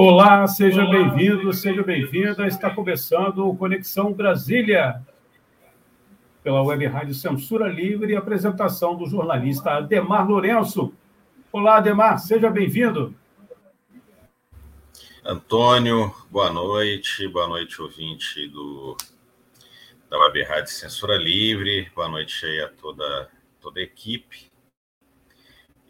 Olá, seja bem-vindo, seja bem-vinda. Está começando o Conexão Brasília, pela Web Rádio Censura Livre e apresentação do jornalista Ademar Lourenço. Olá, Ademar, seja bem-vindo. Antônio, boa noite, boa noite, ouvinte do da Web Rádio Censura Livre. Boa noite aí a toda, toda a equipe.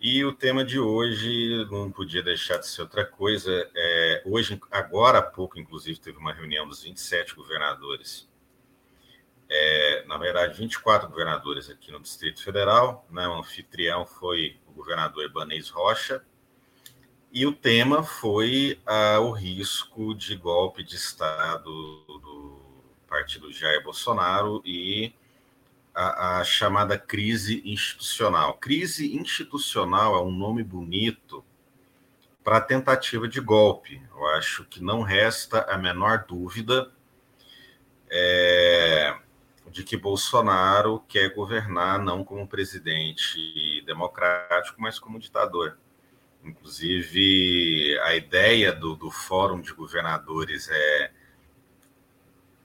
E o tema de hoje não podia deixar de ser outra coisa. É, hoje, agora há pouco, inclusive, teve uma reunião dos 27 governadores. É, na verdade, 24 governadores aqui no Distrito Federal. Né? O anfitrião foi o governador Ibanez Rocha. E o tema foi ah, o risco de golpe de Estado do partido Jair Bolsonaro e a, a, chamada crise institucional. Crise institucional é um nome bonito para tentativa de golpe. Eu acho que não resta a menor dúvida é, de que Bolsonaro quer governar não como presidente democrático, mas como ditador. Inclusive, a ideia do, do Fórum de Governadores é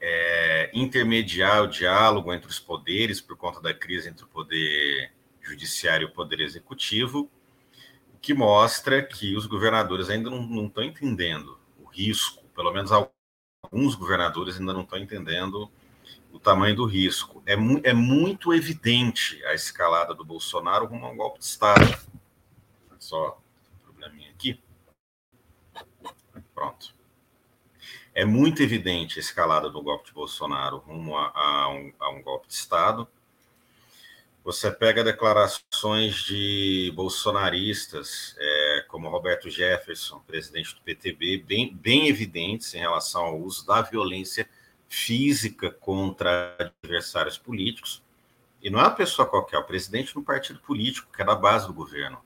é, intermediar o diálogo entre os poderes por conta da crise entre o poder judiciário e o poder executivo, o que mostra que os governadores ainda não estão entendendo o risco, pelo menos alguns governadores ainda não estão entendendo o tamanho do risco. É, mu é muito evidente a escalada do Bolsonaro rumo a um golpe de Estado. Só um probleminha aqui. Pronto é muito evidente a escalada do golpe de Bolsonaro rumo a, a, um, a um, golpe de Estado. Você pega declarações de bolsonaristas, é, como Roberto Jefferson, presidente do PTB, bem, bem evidentes em relação ao uso da violência física contra adversários políticos. E não é uma pessoa qualquer, é o presidente de um partido político, que é da base do governo.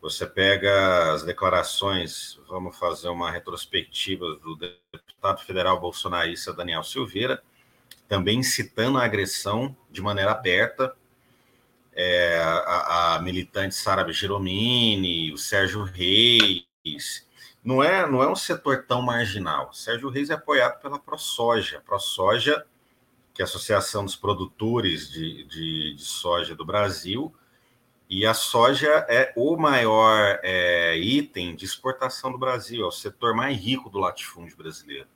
Você pega as declarações, vamos fazer uma retrospectiva do deputado federal bolsonarista Daniel Silveira, também citando a agressão de maneira aberta. É, a, a, militante Sara Giromini, o Sérgio Reis. Não é, não é um setor tão marginal. O Sérgio Reis é apoiado pela ProSoja. ProSoja, que é a Associação dos Produtores de, de, de Soja do Brasil, e a soja é o maior é, item de exportação do Brasil, é o setor mais rico do latifúndio brasileiro,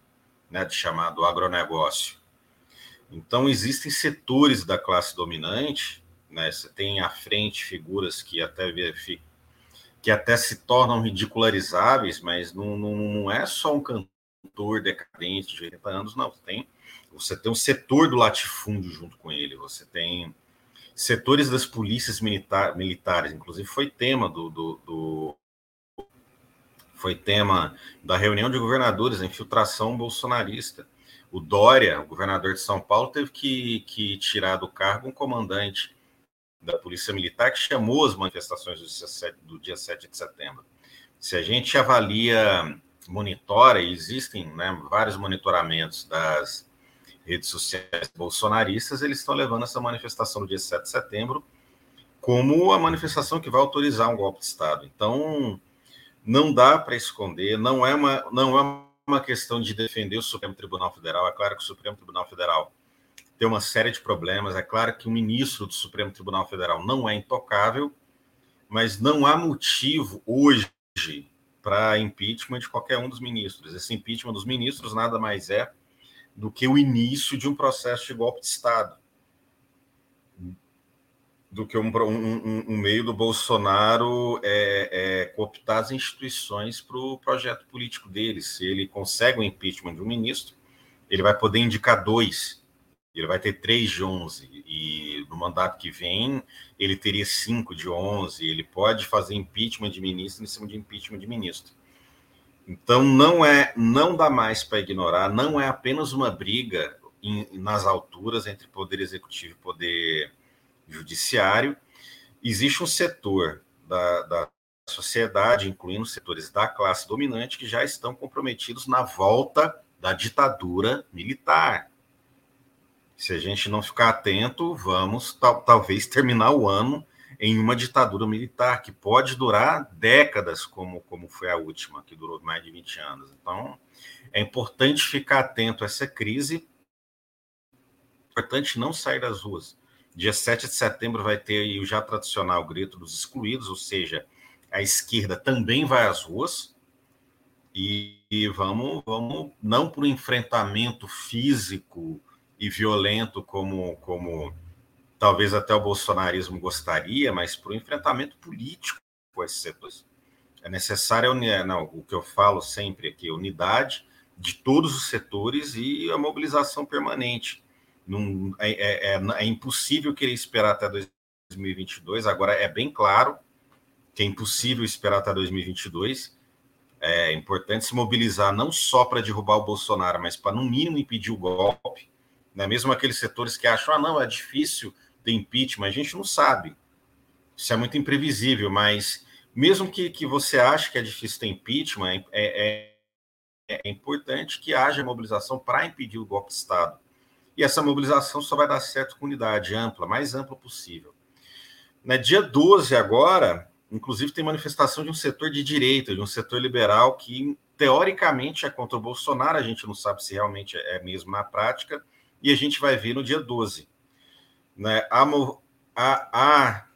né, de chamado agronegócio. Então, existem setores da classe dominante, né, você tem à frente figuras que até, que até se tornam ridicularizáveis, mas não, não, não é só um cantor decadente de 80 anos, não. Você tem, você tem um setor do latifúndio junto com ele, você tem setores das polícias militar, militares, inclusive foi tema do, do, do, foi tema da reunião de governadores, a infiltração bolsonarista. O Dória, o governador de São Paulo, teve que, que tirar do cargo um comandante da Polícia Militar que chamou as manifestações do dia, 7, do dia 7 de setembro. Se a gente avalia, monitora, e existem né, vários monitoramentos das redes sociais bolsonaristas, eles estão levando essa manifestação no dia 7 de setembro como a manifestação que vai autorizar um golpe de Estado. Então, não dá para esconder, não é, uma, não é uma questão de defender o Supremo Tribunal Federal. É claro que o Supremo Tribunal Federal tem uma série de problemas. É claro que o ministro do Supremo Tribunal Federal não é intocável, mas não há motivo hoje para impeachment de qualquer um dos ministros. Esse impeachment dos ministros nada mais é do que o início de um processo de golpe de Estado, do que um, um, um meio do Bolsonaro é, é, cooptar as instituições para o projeto político dele. Se ele consegue o impeachment de um ministro, ele vai poder indicar dois Ele vai ter 3 de 11 e no mandato que vem ele teria 5 de 11. Ele pode fazer impeachment de ministro em cima de impeachment de ministro. Então não é, não dá mais para ignorar, não é apenas uma briga em, nas alturas entre poder executivo e poder judiciário. Existe um setor da, da sociedade, incluindo setores da classe dominante, que já estão comprometidos na volta da ditadura militar. Se a gente não ficar atento, vamos tal, talvez terminar o ano em uma ditadura militar que pode durar décadas, como, como foi a última, que durou mais de 20 anos. Então, é importante ficar atento a essa crise, é importante não sair das ruas. Dia 7 de setembro vai ter o já tradicional grito dos excluídos, ou seja, a esquerda também vai às ruas e, e vamos, vamos não por um enfrentamento físico e violento como, como talvez até o bolsonarismo gostaria, mas para o enfrentamento político com esses setores. É necessária, não, o que eu falo sempre aqui, unidade de todos os setores e a mobilização permanente. Não, é, é, é, é impossível querer esperar até 2022, agora é bem claro que é impossível esperar até 2022. É importante se mobilizar não só para derrubar o Bolsonaro, mas para, no mínimo, impedir o golpe. Né? Mesmo aqueles setores que acham, ah, não, é difícil de impeachment, a gente não sabe. Isso é muito imprevisível, mas mesmo que, que você ache que é difícil ter impeachment, é, é, é importante que haja mobilização para impedir o golpe de Estado. E essa mobilização só vai dar certo com unidade ampla, mais ampla possível. Na dia 12 agora, inclusive tem manifestação de um setor de direita, de um setor liberal que teoricamente é contra o Bolsonaro, a gente não sabe se realmente é mesmo na prática, e a gente vai ver no dia 12. Né? Há, há, há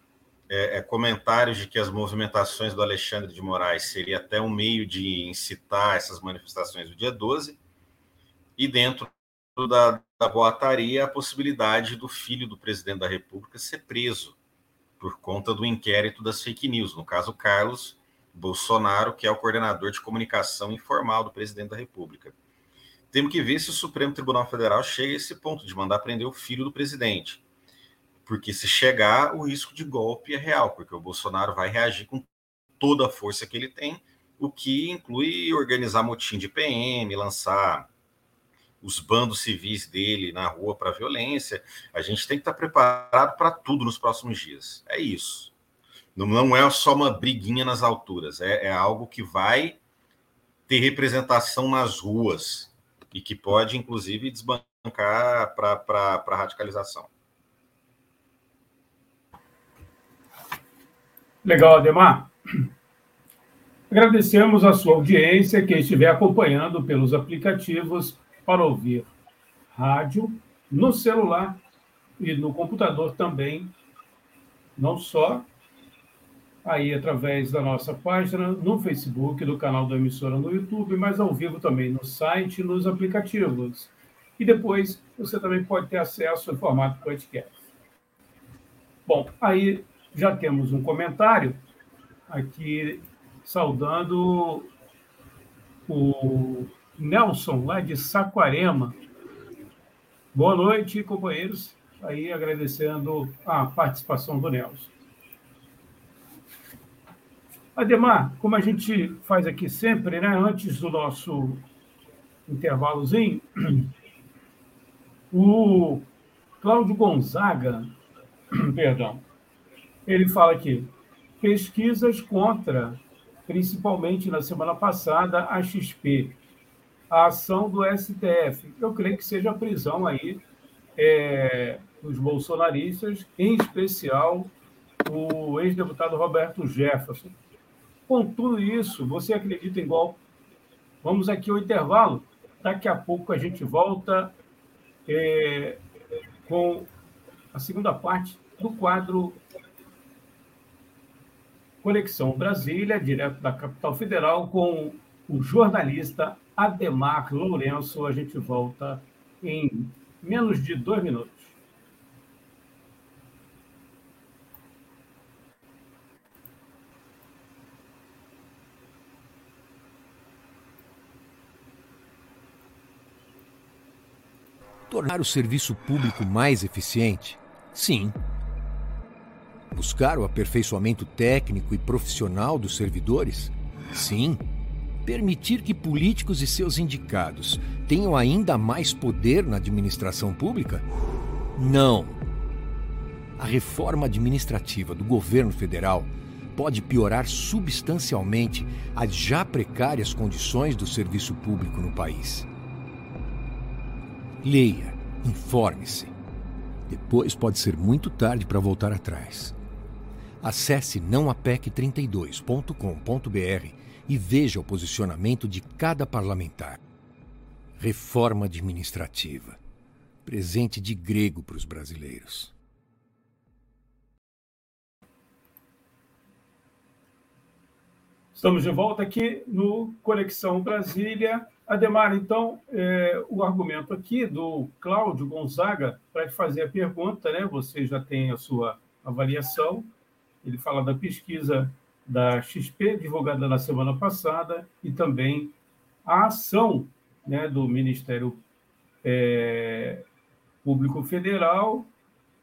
é, é, comentários de que as movimentações do Alexandre de Moraes seria até um meio de incitar essas manifestações do dia 12, e dentro da, da boataria a possibilidade do filho do presidente da República ser preso por conta do inquérito das fake news, no caso Carlos Bolsonaro, que é o coordenador de comunicação informal do presidente da República. Temos que ver se o Supremo Tribunal Federal chega a esse ponto de mandar prender o filho do presidente. Porque se chegar, o risco de golpe é real, porque o Bolsonaro vai reagir com toda a força que ele tem, o que inclui organizar motim de PM, lançar os bandos civis dele na rua para violência. A gente tem que estar preparado para tudo nos próximos dias. É isso. Não, não é só uma briguinha nas alturas, é, é algo que vai ter representação nas ruas e que pode, inclusive, desbancar para a radicalização. Legal, Ademar. Agradecemos a sua audiência, quem estiver acompanhando pelos aplicativos para ouvir rádio no celular e no computador também, não só aí através da nossa página no Facebook, do canal da emissora no YouTube, mas ao vivo também no site e nos aplicativos. E depois você também pode ter acesso em formato podcast. Bom, aí já temos um comentário aqui saudando o Nelson, lá de Saquarema. Boa noite, companheiros. Aí agradecendo a participação do Nelson. Ademar, como a gente faz aqui sempre, né, antes do nosso intervalozinho, o Cláudio Gonzaga, perdão, ele fala aqui, pesquisas contra, principalmente na semana passada, a XP, a ação do STF. Eu creio que seja a prisão aí é, dos bolsonaristas, em especial o ex-deputado Roberto Jefferson. Com tudo isso, você acredita em golpe? Vamos aqui ao intervalo. Daqui a pouco a gente volta é, com a segunda parte do quadro Conexão Brasília, direto da capital federal, com o jornalista Ademar Lourenço. A gente volta em menos de dois minutos. Tornar o serviço público mais eficiente? Sim. Buscar o aperfeiçoamento técnico e profissional dos servidores? Sim. Permitir que políticos e seus indicados tenham ainda mais poder na administração pública? Não. A reforma administrativa do governo federal pode piorar substancialmente as já precárias condições do serviço público no país. Leia, informe-se. Depois pode ser muito tarde para voltar atrás. Acesse nãoapec32.com.br e veja o posicionamento de cada parlamentar. Reforma administrativa. Presente de grego para os brasileiros. Estamos de volta aqui no Conexão Brasília. Ademar, então, é, o argumento aqui do Cláudio Gonzaga, para fazer a pergunta, né? Você já tem a sua avaliação. Ele fala da pesquisa da XP, divulgada na semana passada, e também a ação né, do Ministério é, Público Federal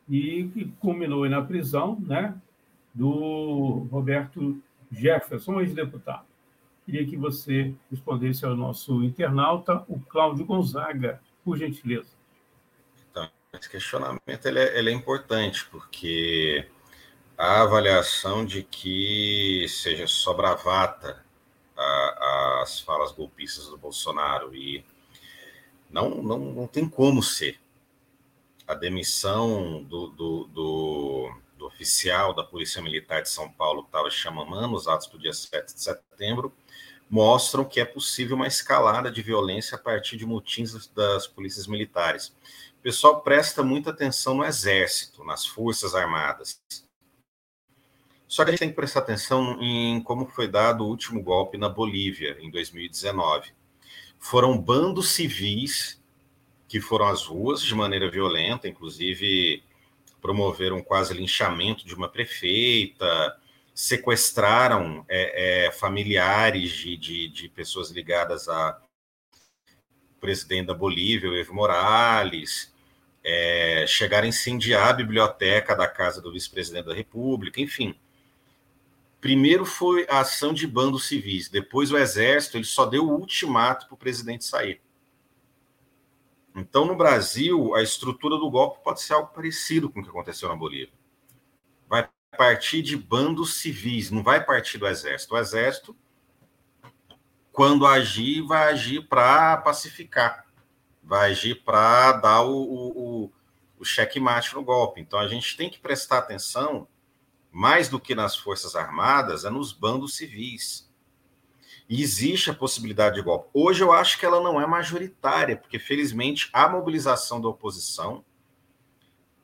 e que culminou na prisão né, do Roberto Jefferson, ex-deputado. Queria que você respondesse ao nosso internauta, o Cláudio Gonzaga, por gentileza. Então, esse questionamento ele é, ele é importante, porque a avaliação de que seja só bravata a, as falas golpistas do Bolsonaro e não, não, não tem como ser. A demissão do, do, do do oficial da Polícia Militar de São Paulo que estava chamando os atos do dia 7 de setembro, mostram que é possível uma escalada de violência a partir de motins das polícias militares. O pessoal presta muita atenção no Exército, nas Forças Armadas. Só que a gente tem que prestar atenção em como foi dado o último golpe na Bolívia, em 2019. Foram bandos civis que foram às ruas de maneira violenta, inclusive promoveram quase linchamento de uma prefeita, sequestraram é, é, familiares de, de, de, pessoas ligadas a presidente da Bolívia, Evo Morales, é, chegaram a incendiar a biblioteca da casa do vice-presidente da República, enfim. Primeiro foi a ação de bandos civis, depois o exército, ele só deu o ultimato para o presidente sair. Então, no Brasil, a estrutura do golpe pode ser algo parecido com o que aconteceu na Bolívia. Vai partir de bandos civis, não vai partir do exército. O exército, quando agir, vai agir para pacificar, vai agir para dar o, o, o checkmate no golpe. Então, a gente tem que prestar atenção, mais do que nas Forças Armadas, é nos bandos civis e existe a possibilidade de golpe. Hoje eu acho que ela não é majoritária, porque felizmente a mobilização da oposição,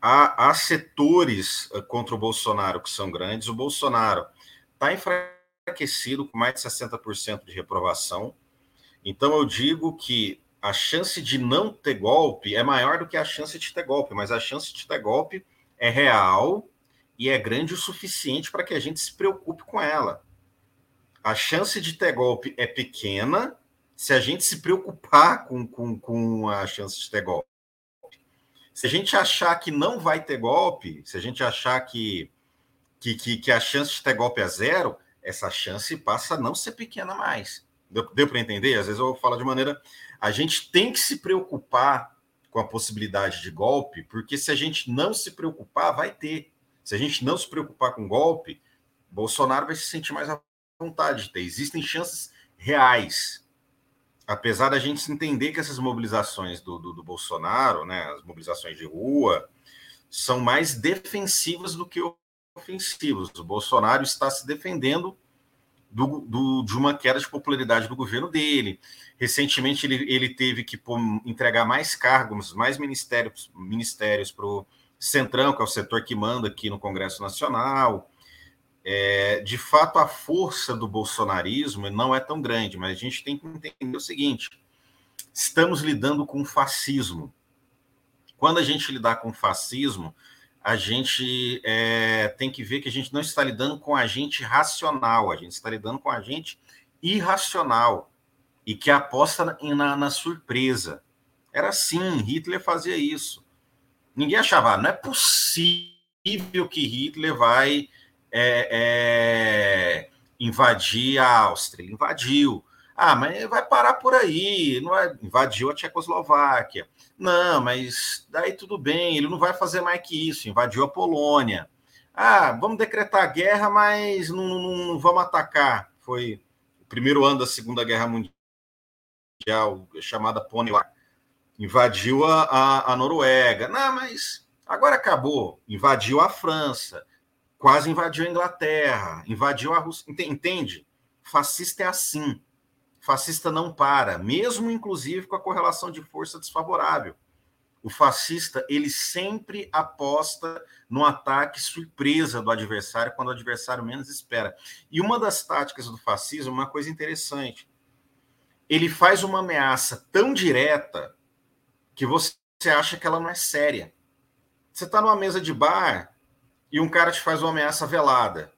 há, há setores eh, contra o Bolsonaro que são grandes. O Bolsonaro está enfraquecido com mais de 60% de reprovação. Então eu digo que a chance de não ter golpe é maior do que a chance de ter golpe, mas a chance de ter golpe é real e é grande o suficiente para que a gente se preocupe com ela a chance de ter golpe é pequena se a gente se preocupar com, com, com a chance de ter golpe. Se a gente achar que não vai ter golpe, se a gente achar que, que, que, que a chance de ter golpe é zero, essa chance passa a não ser pequena mais. Deu, deu para entender? Às vezes eu falar de maneira. A gente tem que se preocupar com a possibilidade de golpe, porque se a gente não se preocupar, vai ter. Se a gente não se preocupar com golpe, Bolsonaro vai se sentir mais vontade de ter. Existem chances reais. Apesar da gente entender que essas mobilizações do, do, do Bolsonaro, né, as mobilizações de rua, são mais defensivas do que ofensivas. O Bolsonaro está se defendendo do, do, de uma queda de popularidade do governo dele. Recentemente, ele, ele teve que pô, entregar mais cargos, mais ministérios, ministérios para o Centrão, que é o setor que manda aqui no Congresso Nacional. É, de fato, a força do bolsonarismo não é tão grande, mas a gente tem que entender o seguinte: estamos lidando com fascismo. Quando a gente lidar com fascismo, a gente é, tem que ver que a gente não está lidando com agente racional, a gente está lidando com agente irracional e que aposta na, na, na surpresa. Era assim, Hitler fazia isso. Ninguém achava, ah, não é possível que Hitler vai é, é, invadir a Áustria. Ele invadiu. Ah, mas vai parar por aí, não é? invadiu a Tchecoslováquia. Não, mas daí tudo bem, ele não vai fazer mais que isso, invadiu a Polônia. Ah, vamos decretar guerra, mas não, não, não vamos atacar. Foi o primeiro ano da Segunda Guerra Mundial, chamada Pony Invadiu a, a, a Noruega. Não, mas agora acabou. Invadiu a França, quase invadiu a Inglaterra, invadiu a Rússia. Entende? Fascista é assim. Fascista não para, mesmo inclusive com a correlação de força desfavorável. O fascista, ele sempre aposta no ataque surpresa do adversário quando o adversário menos espera. E uma das táticas do fascismo, uma coisa interessante, ele faz uma ameaça tão direta que você acha que ela não é séria. Você está numa mesa de bar e um cara te faz uma ameaça velada.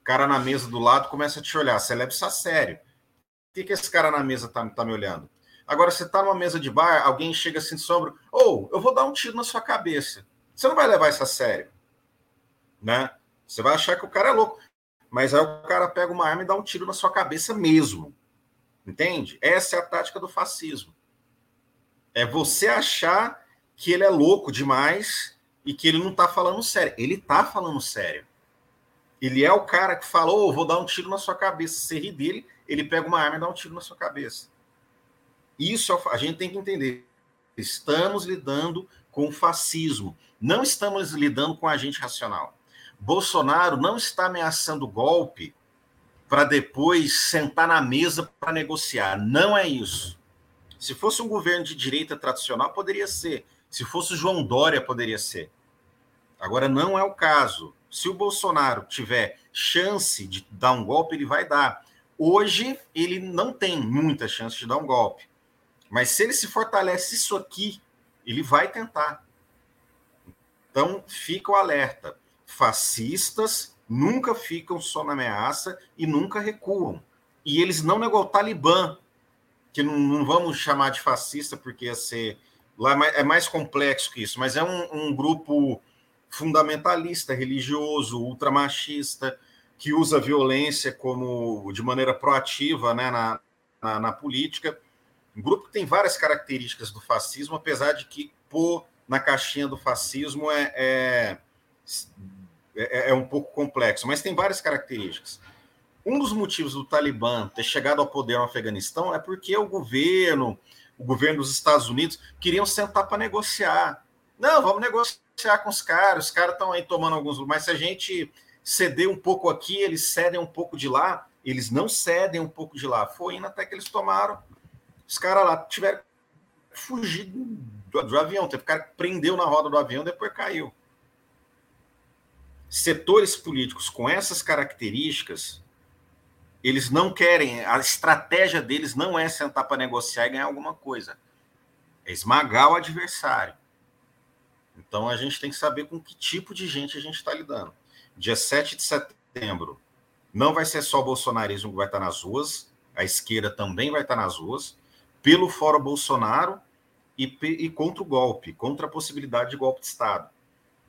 O cara na mesa do lado começa a te olhar. Você leva isso a sério. Por que, que esse cara na mesa tá, tá me olhando? Agora, você tá numa mesa de bar, alguém chega assim de sombra, ou oh, eu vou dar um tiro na sua cabeça. Você não vai levar isso a sério. Né? Você vai achar que o cara é louco. Mas aí o cara pega uma arma e dá um tiro na sua cabeça mesmo. Entende? Essa é a tática do fascismo. É você achar que ele é louco demais e que ele não tá falando sério. Ele tá falando sério. Ele é o cara que falou, oh, vou dar um tiro na sua cabeça. Você ri dele, ele pega uma arma e dá um tiro na sua cabeça. Isso é a gente tem que entender. Estamos lidando com o fascismo. Não estamos lidando com agente racional. Bolsonaro não está ameaçando golpe para depois sentar na mesa para negociar. Não é isso. Se fosse um governo de direita tradicional, poderia ser. Se fosse João Dória, poderia ser. Agora, não é o caso. Se o Bolsonaro tiver chance de dar um golpe, ele vai dar. Hoje, ele não tem muita chance de dar um golpe. Mas se ele se fortalece isso aqui, ele vai tentar. Então, fica o alerta. Fascistas nunca ficam só na ameaça e nunca recuam. E eles não negam o Talibã, que não, não, vamos chamar de fascista, porque ia ser. Lá é mais complexo que isso, mas é um, um grupo fundamentalista, religioso, ultramachista, que usa violência como de maneira proativa né, na, na, na, política. Um grupo que tem várias características do fascismo, apesar de que pôr na caixinha do fascismo é, é, é, é um pouco complexo, mas tem várias características. Um dos motivos do Talibã ter chegado ao poder no Afeganistão é porque o governo, o governo dos Estados Unidos, queriam sentar para negociar. Não, vamos negociar com os caras, os caras estão aí tomando alguns. Mas se a gente ceder um pouco aqui, eles cedem um pouco de lá, eles não cedem um pouco de lá. Foi indo até que eles tomaram. Os caras lá tiveram fugir do, do avião. Teve cara que prendeu na roda do avião, depois caiu. Setores políticos com essas características, eles não querem, a estratégia deles não é sentar para negociar e ganhar alguma coisa. É esmagar o adversário. Então a gente tem que saber com que tipo de gente a gente está lidando dia 7 de setembro, não vai ser só o bolsonarismo que vai estar nas ruas, a esquerda também vai estar nas ruas, pelo Fórum Bolsonaro e, e contra o golpe, contra a possibilidade de golpe de Estado.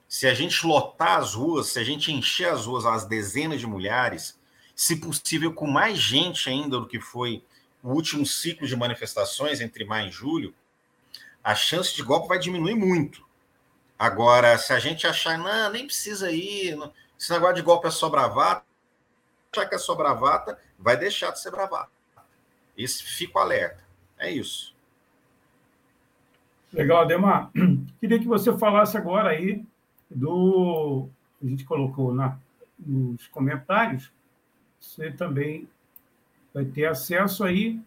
Se a gente lotar as ruas, se a gente encher as ruas, as dezenas de mulheres, se possível com mais gente ainda do que foi o último ciclo de manifestações entre maio e julho, a chance de golpe vai diminuir muito. Agora, se a gente achar, não, nem precisa ir, não, esse negócio de golpe é só bravata, achar que é só bravata, vai deixar de ser bravata. Esse fica alerta. É isso. Legal, Ademar. Queria que você falasse agora aí do. A gente colocou na, nos comentários. Você também vai ter acesso aí.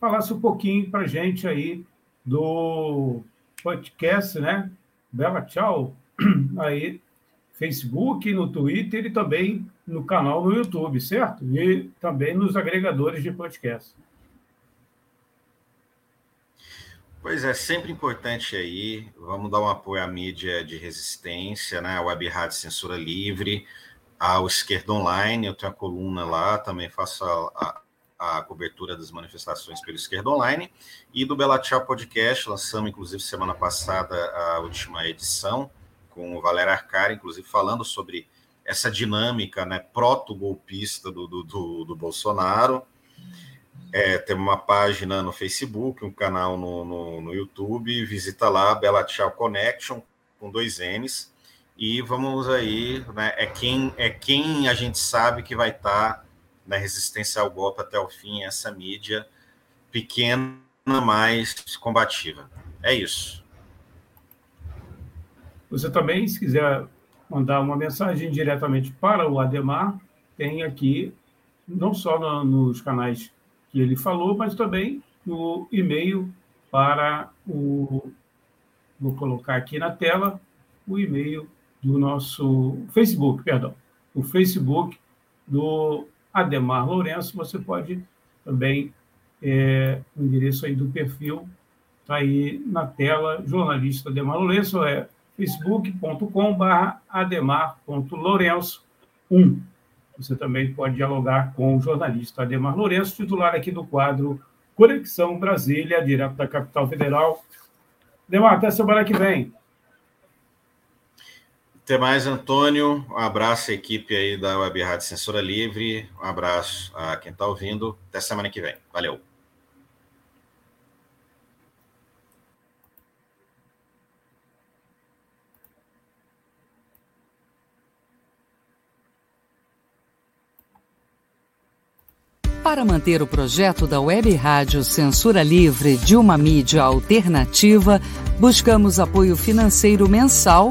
Falasse um pouquinho para gente aí do podcast, né? Bela Tchau. Aí Facebook, no Twitter e também no canal no YouTube, certo? E também nos agregadores de podcast. Pois é, sempre importante aí. Vamos dar um apoio à mídia de resistência, né? A Web Rádio Censura Livre, ao Esquerda Online, eu tenho a coluna lá, também faço a, a, a cobertura das manifestações pelo Esquerda Online e do Bela Tchau Podcast. Lançamos, inclusive, semana passada a última edição com o Valério Arcari, inclusive falando sobre essa dinâmica né, proto-golpista do, do, do, do Bolsonaro. É, tem uma página no Facebook, um canal no, no, no YouTube, visita lá, Bela Tchau Connection, com dois N's, e vamos aí, né, é, quem, é quem a gente sabe que vai estar tá na resistência ao golpe até o fim, essa mídia pequena, mais combativa. É isso. Você também, se quiser mandar uma mensagem diretamente para o Ademar, tem aqui, não só no, nos canais que ele falou, mas também no e-mail para o. Vou colocar aqui na tela o e-mail do nosso Facebook, perdão, o Facebook do Ademar Lourenço. Você pode também, é, o endereço aí do perfil está aí na tela, jornalista Ademar Lourenço, é facebook.com.br ademar.lourenço1. Você também pode dialogar com o jornalista Ademar Lourenço, titular aqui do quadro Conexão Brasília, direto da capital federal. Ademar, até semana que vem. Até mais, Antônio. Um abraço à equipe aí da Web Rádio Censura Livre. Um abraço a quem está ouvindo. Até semana que vem. Valeu. Para manter o projeto da Web Rádio Censura Livre de uma mídia alternativa, buscamos apoio financeiro mensal